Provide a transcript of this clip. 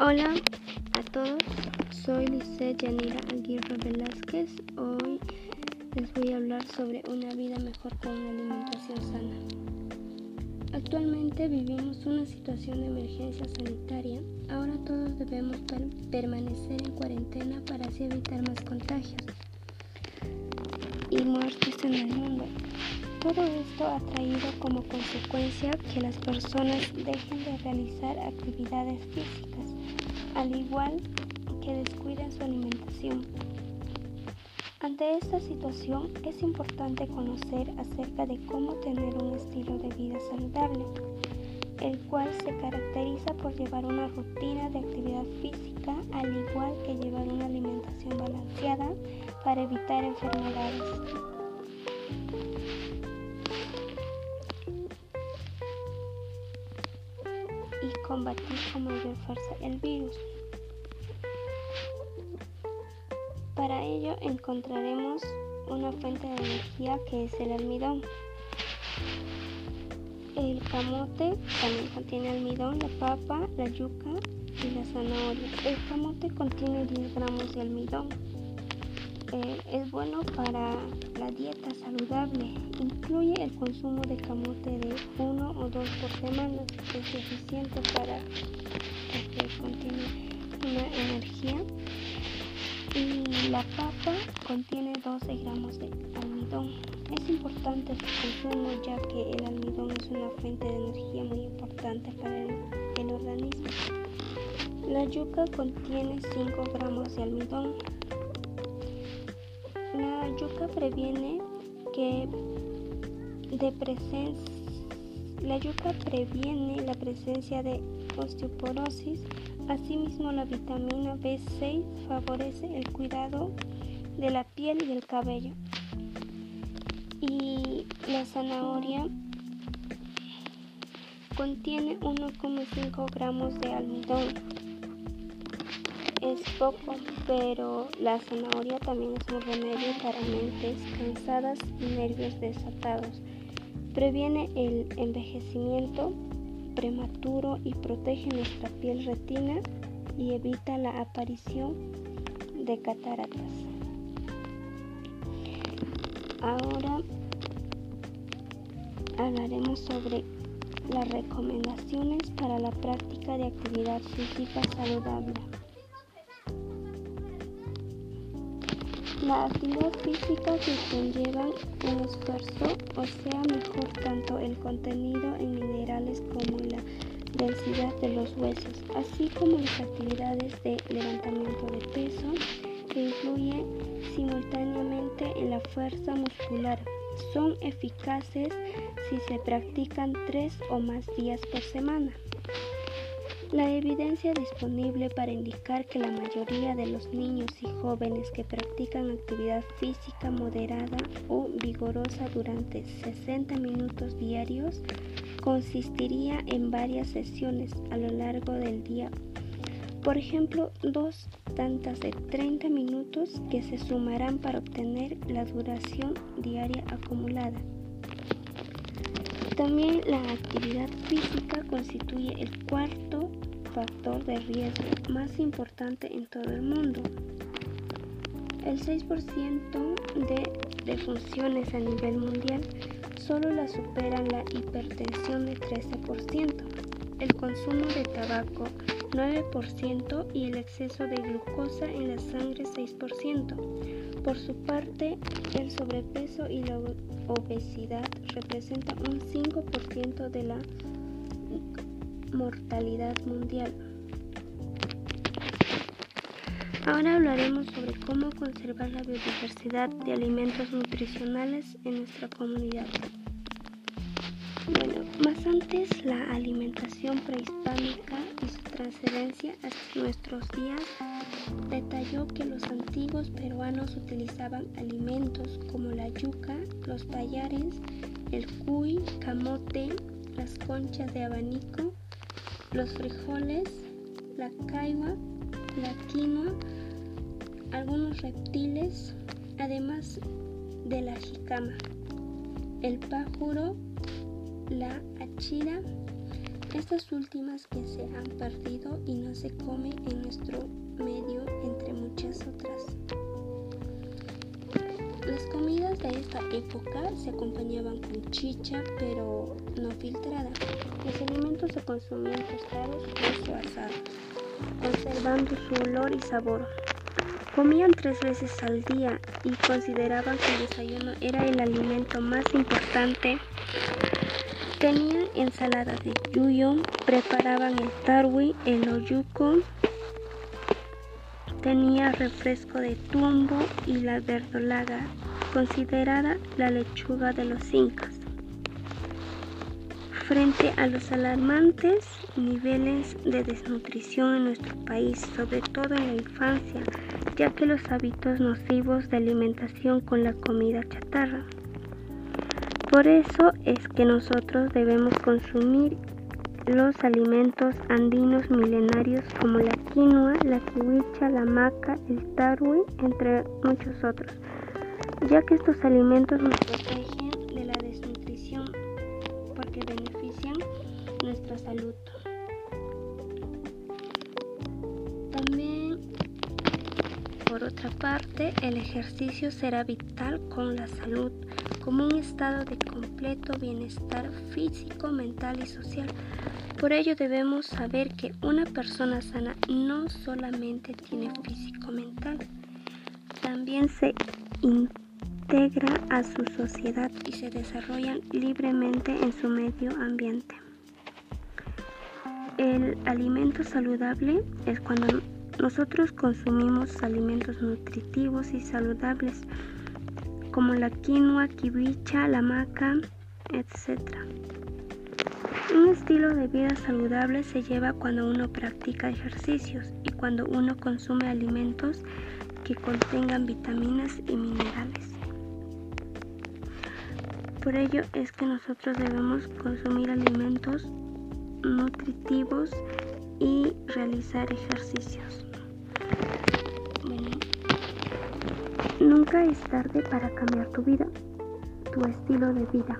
Hola a todos, soy Lisette Yanira Aguirre Velázquez. Hoy les voy a hablar sobre una vida mejor con una alimentación sana. Actualmente vivimos una situación de emergencia sanitaria. Ahora todos debemos permanecer en cuarentena para así evitar más contagios y muertes en el mundo. Todo esto ha traído como consecuencia que las personas dejen de realizar actividades físicas, al igual que descuiden su alimentación. Ante esta situación es importante conocer acerca de cómo tener un estilo de vida saludable, el cual se caracteriza por llevar una rutina de actividad física, al igual que llevar una alimentación balanceada para evitar enfermedades. Y combatir con mayor fuerza el virus. Para ello encontraremos una fuente de energía que es el almidón. El camote también contiene almidón, la papa, la yuca y la zanahoria. El camote contiene 10 gramos de almidón. Eh, es bueno para la dieta saludable. Incluye el consumo de camote de uno o dos por semana. Es suficiente para que contiene una energía. Y la papa contiene 12 gramos de almidón. Es importante su consumo ya que el almidón es una fuente de energía muy importante para el, el organismo. La yuca contiene 5 gramos de almidón yuca previene que la yuca previene la presencia de osteoporosis. Asimismo, la vitamina B6 favorece el cuidado de la piel y el cabello. Y la zanahoria contiene 1,5 gramos de almidón es poco, pero la zanahoria también es un remedio para mentes cansadas y nervios desatados. Previene el envejecimiento prematuro y protege nuestra piel retina y evita la aparición de cataratas. Ahora hablaremos sobre las recomendaciones para la práctica de actividad física saludable. La actividad física que conlleva un esfuerzo, o sea, mejor tanto el contenido en minerales como la densidad de los huesos, así como las actividades de levantamiento de peso que influyen simultáneamente en la fuerza muscular. Son eficaces si se practican tres o más días por semana. La evidencia disponible para indicar que la mayoría de los niños y jóvenes que practican actividad física moderada o vigorosa durante 60 minutos diarios consistiría en varias sesiones a lo largo del día. Por ejemplo, dos tantas de 30 minutos que se sumarán para obtener la duración diaria acumulada. También la actividad física constituye el cuarto factor de riesgo más importante en todo el mundo. El 6% de defunciones a nivel mundial solo la superan la hipertensión de 13%, el consumo de tabaco 9% y el exceso de glucosa en la sangre 6%. Por su parte, el sobrepeso y la obesidad representan un 5% de la mortalidad mundial. Ahora hablaremos sobre cómo conservar la biodiversidad de alimentos nutricionales en nuestra comunidad. Bueno, más antes la alimentación prehispánica y su transferencia hasta nuestros días detalló que los antiguos peruanos utilizaban alimentos como la yuca, los payares, el cuy, camote, las conchas de abanico, los frijoles, la caigua, la quinoa, algunos reptiles, además de la jicama, el pájaro, la achira, Estas últimas que se han perdido y no se come en nuestro medio entre muchas otras. Las comidas de esta época se acompañaban chicha, pero no filtrada. Los alimentos se consumían tostados o asados, conservando su olor y sabor. Comían tres veces al día y consideraban que el desayuno era el alimento más importante. Tenían ensalada de yuyo, preparaban el tarwi, el oyuco, Tenía refresco de tumbo y la verdolaga, considerada la lechuga de los incas. Frente a los alarmantes niveles de desnutrición en nuestro país, sobre todo en la infancia, ya que los hábitos nocivos de alimentación con la comida chatarra. Por eso es que nosotros debemos consumir los alimentos andinos milenarios como la quinoa, la kiwicha, la maca, el tarwi, entre muchos otros, ya que estos alimentos nos protegen benefician nuestra salud. También, por otra parte, el ejercicio será vital con la salud como un estado de completo bienestar físico, mental y social. Por ello debemos saber que una persona sana no solamente tiene físico mental, también se integra a su sociedad y se desarrolla libremente en su medio ambiente. El alimento saludable es cuando nosotros consumimos alimentos nutritivos y saludables como la quinoa, kibicha, la maca, etc. Un estilo de vida saludable se lleva cuando uno practica ejercicios y cuando uno consume alimentos que contengan vitaminas y minerales. Por ello es que nosotros debemos consumir alimentos nutritivos y realizar ejercicios. Nunca es tarde para cambiar tu vida, tu estilo de vida.